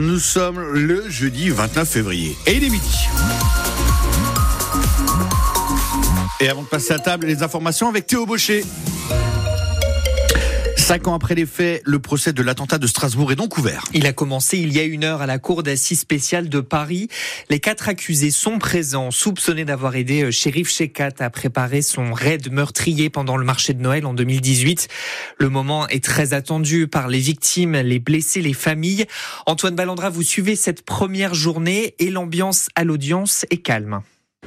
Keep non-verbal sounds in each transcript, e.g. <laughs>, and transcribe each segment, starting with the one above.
Nous sommes le jeudi 29 février et il est midi. Et avant de passer à table, les informations avec Théo Baucher. Cinq ans après les faits, le procès de l'attentat de Strasbourg est donc ouvert. Il a commencé il y a une heure à la cour d'assises spéciale de Paris. Les quatre accusés sont présents, soupçonnés d'avoir aidé euh, Shérif Shekat à préparer son raid meurtrier pendant le marché de Noël en 2018. Le moment est très attendu par les victimes, les blessés, les familles. Antoine Ballandra, vous suivez cette première journée et l'ambiance à l'audience est calme.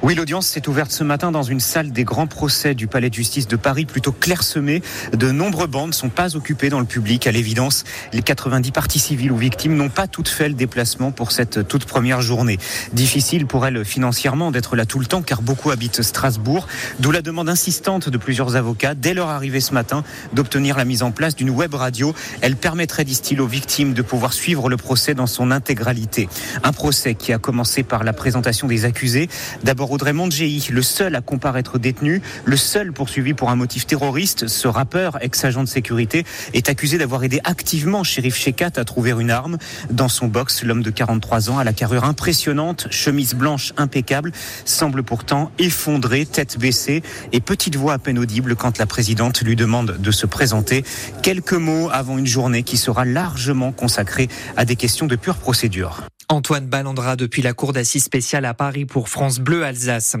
Oui, l'audience s'est ouverte ce matin dans une salle des grands procès du Palais de justice de Paris, plutôt clairsemée. De nombreuses bandes ne sont pas occupées dans le public. À l'évidence, les 90 parties civiles ou victimes n'ont pas toutes fait le déplacement pour cette toute première journée. Difficile pour elles financièrement d'être là tout le temps, car beaucoup habitent Strasbourg. D'où la demande insistante de plusieurs avocats, dès leur arrivée ce matin, d'obtenir la mise en place d'une web radio. Elle permettrait, disent-ils, aux victimes de pouvoir suivre le procès dans son intégralité. Un procès qui a commencé par la présentation des accusés. D'abord Audrey Mondjei, le seul à comparaître détenu, le seul poursuivi pour un motif terroriste. Ce rappeur, ex-agent de sécurité, est accusé d'avoir aidé activement Shérif Shekat à trouver une arme. Dans son box, l'homme de 43 ans, à la carrure impressionnante, chemise blanche impeccable, semble pourtant effondré, tête baissée et petite voix à peine audible quand la présidente lui demande de se présenter. Quelques mots avant une journée qui sera largement consacrée à des questions de pure procédure. Antoine Ballandra depuis la cour d'assises spéciale à Paris pour France Bleu Alsace.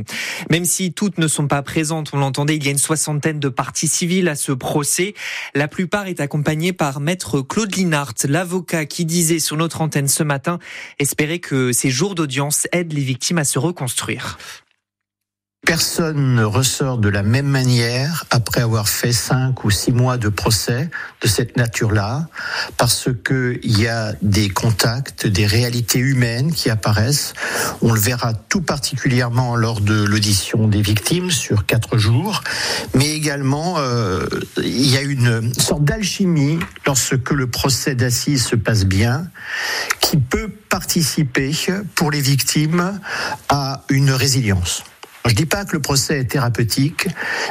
Même si toutes ne sont pas présentes, on l'entendait, il y a une soixantaine de parties civiles à ce procès. La plupart est accompagnée par maître Claude Linhart, l'avocat qui disait sur notre antenne ce matin espérer que ces jours d'audience aident les victimes à se reconstruire. Personne ne ressort de la même manière après avoir fait cinq ou six mois de procès de cette nature-là, parce que il y a des contacts, des réalités humaines qui apparaissent. On le verra tout particulièrement lors de l'audition des victimes sur quatre jours, mais également euh, il y a une sorte d'alchimie lorsque le procès d'assises se passe bien, qui peut participer pour les victimes à une résilience. Je ne dis pas que le procès est thérapeutique,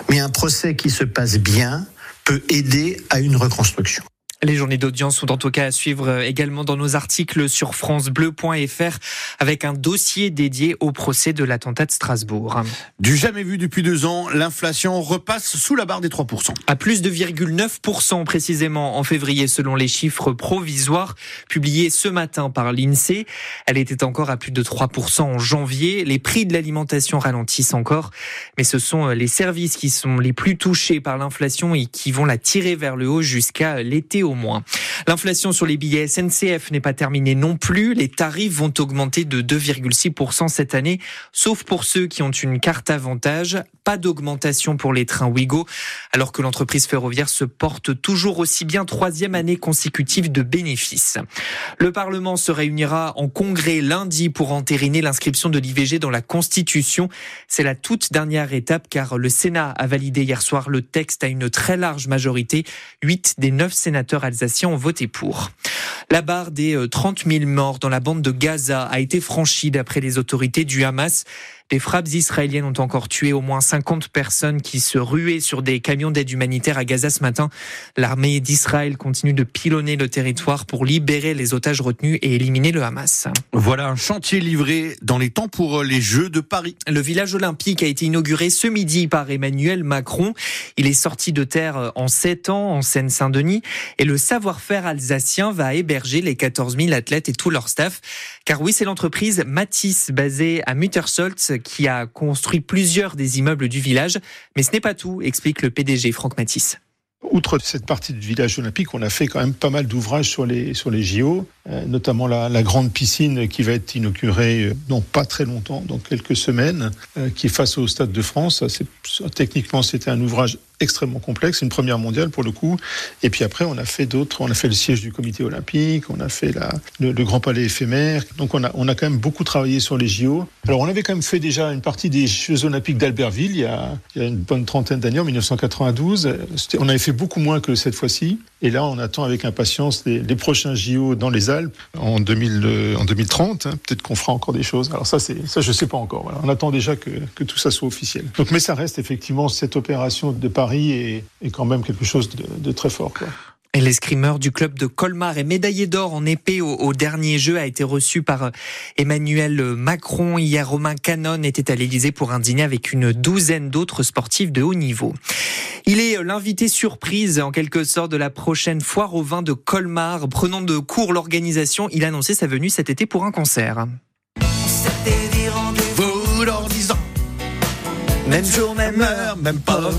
mais un procès qui se passe bien peut aider à une reconstruction. Les journées d'audience sont en tout cas à suivre euh, également dans nos articles sur francebleu.fr avec un dossier dédié au procès de l'attentat de Strasbourg. Du jamais vu depuis deux ans, l'inflation repasse sous la barre des 3%. À plus de 9% précisément en février selon les chiffres provisoires publiés ce matin par l'INSEE. Elle était encore à plus de 3% en janvier. Les prix de l'alimentation ralentissent encore, mais ce sont euh, les services qui sont les plus touchés par l'inflation et qui vont la tirer vers le haut jusqu'à l'été au moins. L'inflation sur les billets SNCF n'est pas terminée non plus. Les tarifs vont augmenter de 2,6% cette année, sauf pour ceux qui ont une carte avantage. Pas d'augmentation pour les trains Ouigo, alors que l'entreprise ferroviaire se porte toujours aussi bien troisième année consécutive de bénéfices. Le Parlement se réunira en congrès lundi pour entériner l'inscription de l'IVG dans la Constitution. C'est la toute dernière étape car le Sénat a validé hier soir le texte à une très large majorité. Huit des neuf sénateurs alsaciens ont voté pour. La barre des 30 euh, 000 morts dans la bande de Gaza a été franchie d'après les autorités du Hamas. Des frappes israéliennes ont encore tué au moins 50 personnes qui se ruaient sur des camions d'aide humanitaire à Gaza ce matin. L'armée d'Israël continue de pilonner le territoire pour libérer les otages retenus et éliminer le Hamas. Voilà un chantier livré dans les temps pour les Jeux de Paris. Le village olympique a été inauguré ce midi par Emmanuel Macron. Il est sorti de terre en 7 ans en Seine-Saint-Denis et le savoir-faire alsacien va héberger les 14 000 athlètes et tout leur staff. Car oui, c'est l'entreprise Matisse basée à Muttersolz qui a construit plusieurs des immeubles du village. Mais ce n'est pas tout, explique le PDG Franck Matisse. Outre cette partie du village olympique, on a fait quand même pas mal d'ouvrages sur les, sur les JO, euh, notamment la, grande piscine qui va être inaugurée dans pas très longtemps, dans quelques semaines, euh, qui est face au Stade de France. Techniquement, c'était un ouvrage extrêmement complexe, une première mondiale pour le coup. Et puis après, on a fait d'autres. On a fait le siège du comité olympique, on a fait le, Grand Palais éphémère. Donc on a, on a quand même beaucoup travaillé sur les JO. Alors on avait quand même fait déjà une partie des Jeux olympiques d'Albertville il, y a, une bonne trentaine d'années, en 1992. On avait fait beaucoup moins que cette fois-ci. Et là, on attend avec impatience les, prochains JO dans les Alpes en, 2000, en 2030. Hein. Peut-être qu'on fera encore des choses. Alors ça, ça, je sais pas encore. On attend déjà que, que tout ça soit officiel. Donc, mais ça reste effectivement cette opération de Paris est, est quand même quelque chose de, de très fort. Quoi. L'escrimeur du club de Colmar et médaillé d'or en épée au, dernier jeu a été reçu par euh, Emmanuel Macron. Hier, Romain Canon était à l'Elysée pour un dîner avec une douzaine d'autres sportifs de haut niveau. Il est euh, l'invité surprise, en quelque sorte, de la prochaine foire au vin de Colmar. Prenant de court l'organisation, il a annoncé sa venue cet été pour un concert. Même jour, même heure, même pas.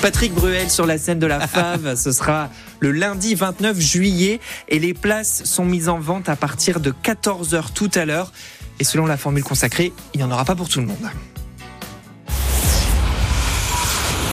Patrick Bruel sur la scène de la <laughs> Fave. Ce sera le lundi 29 juillet et les places sont mises en vente à partir de 14h tout à l'heure. Et selon la formule consacrée, il n'y en aura pas pour tout le monde.